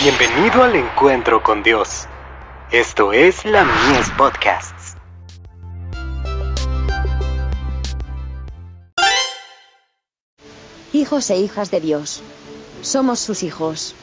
Bienvenido al encuentro con Dios. Esto es la Mies Podcasts. Hijos e hijas de Dios. Somos sus hijos.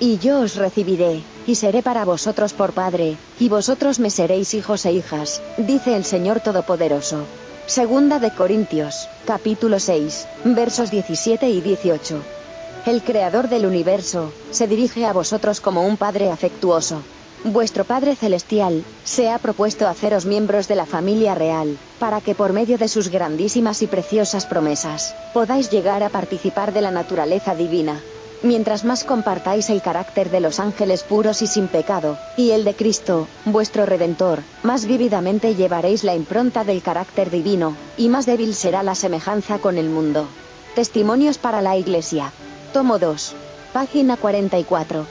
Y yo os recibiré, y seré para vosotros por Padre, y vosotros me seréis hijos e hijas, dice el Señor Todopoderoso. Segunda de Corintios, capítulo 6, versos 17 y 18. El Creador del universo, se dirige a vosotros como un Padre afectuoso. Vuestro Padre Celestial, se ha propuesto haceros miembros de la familia real, para que por medio de sus grandísimas y preciosas promesas, podáis llegar a participar de la naturaleza divina. Mientras más compartáis el carácter de los ángeles puros y sin pecado, y el de Cristo, vuestro Redentor, más vívidamente llevaréis la impronta del carácter divino, y más débil será la semejanza con el mundo. Testimonios para la Iglesia. Tomo 2. Página 44.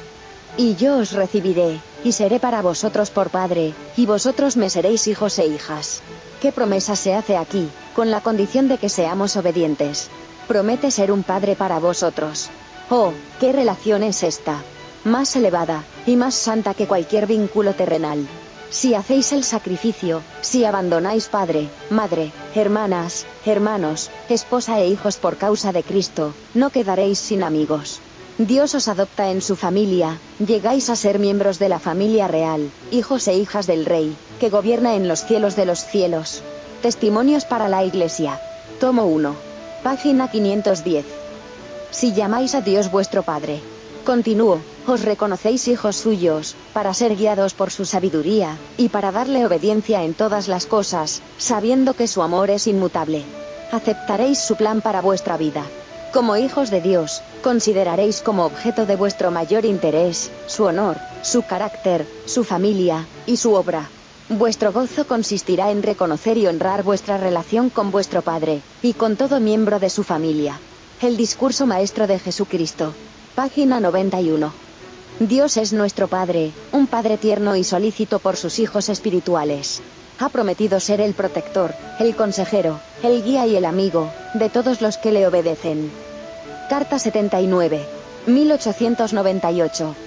Y yo os recibiré, y seré para vosotros por Padre, y vosotros me seréis hijos e hijas. ¿Qué promesa se hace aquí, con la condición de que seamos obedientes? Promete ser un Padre para vosotros. Oh, ¿qué relación es esta? Más elevada, y más santa que cualquier vínculo terrenal. Si hacéis el sacrificio, si abandonáis padre, madre, hermanas, hermanos, esposa e hijos por causa de Cristo, no quedaréis sin amigos. Dios os adopta en su familia, llegáis a ser miembros de la familia real, hijos e hijas del Rey, que gobierna en los cielos de los cielos. Testimonios para la Iglesia. Tomo 1. Página 510. Si llamáis a Dios vuestro Padre. Continúo, os reconocéis hijos suyos, para ser guiados por su sabiduría, y para darle obediencia en todas las cosas, sabiendo que su amor es inmutable. Aceptaréis su plan para vuestra vida. Como hijos de Dios, consideraréis como objeto de vuestro mayor interés, su honor, su carácter, su familia, y su obra. Vuestro gozo consistirá en reconocer y honrar vuestra relación con vuestro Padre, y con todo miembro de su familia. El discurso maestro de Jesucristo. Página 91. Dios es nuestro Padre, un Padre tierno y solícito por sus hijos espirituales. Ha prometido ser el protector, el consejero, el guía y el amigo, de todos los que le obedecen. Carta 79. 1898.